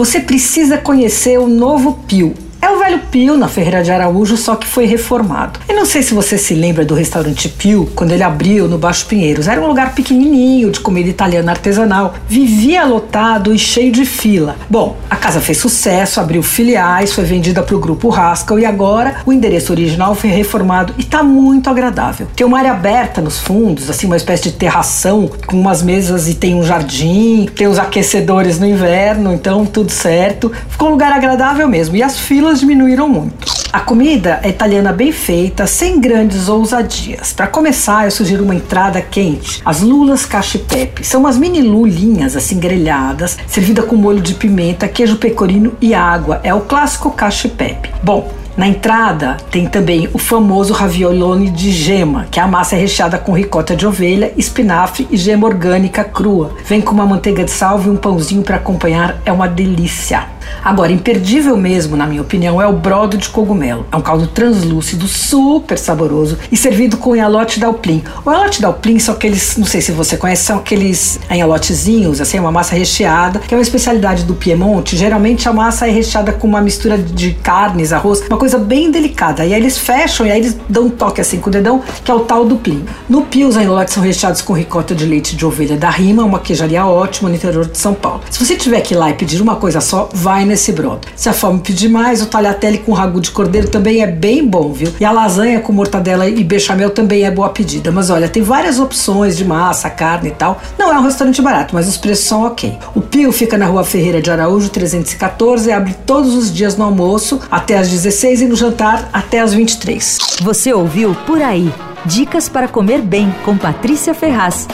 Você precisa conhecer o novo Pio. É o velho Pio na Ferreira de Araújo, só que foi reformado. Eu não sei se você se lembra do restaurante Pio, quando ele abriu no Baixo Pinheiros. Era um lugar pequenininho, de comida italiana artesanal. Vivia lotado e cheio de fila. Bom, a casa fez sucesso, abriu filiais, foi vendida para o grupo Rascal e agora o endereço original foi reformado e está muito agradável. Tem uma área aberta nos fundos, assim, uma espécie de terração com umas mesas e tem um jardim, tem os aquecedores no inverno, então tudo certo. Ficou um lugar agradável mesmo. E as filas filas diminuíram muito. A comida é italiana bem feita, sem grandes ousadias. Para começar, eu sugiro uma entrada quente. As lulas cachipepe. São umas mini lulinhas assim grelhadas, servida com molho de pimenta, queijo pecorino e água. É o clássico cachipepe. Bom, na entrada tem também o famoso raviolone de gema, que a massa é recheada com ricota de ovelha, espinafre e gema orgânica crua. Vem com uma manteiga de salvo e um pãozinho para acompanhar, é uma delícia. Agora, imperdível mesmo, na minha opinião, é o brodo de cogumelo. É um caldo translúcido, super saboroso e servido com enhalote dalplim. O enhalote dalplim são aqueles, não sei se você conhece, são aqueles enhalotezinhos, assim, uma massa recheada, que é uma especialidade do Piemonte. Geralmente a massa é recheada com uma mistura de carnes, arroz, uma coisa bem delicada. E aí eles fecham e aí eles dão um toque assim com o dedão, que é o tal do plim. No Pio, os enhalotes são recheados com ricota de leite de ovelha da Rima, uma queijaria ótima no interior de São Paulo. Se você tiver que ir lá e pedir uma coisa só, vai vai nesse brodo. Se a fome pedir mais, o tagliatelle com ragu de cordeiro também é bem bom, viu? E a lasanha com mortadela e bechamel também é boa pedida. Mas olha, tem várias opções de massa, carne e tal. Não é um restaurante barato, mas os preços são ok. O Pio fica na rua Ferreira de Araújo, 314, abre todos os dias no almoço até às 16 e no jantar até às 23. Você ouviu Por Aí. Dicas para comer bem com Patrícia Ferraz.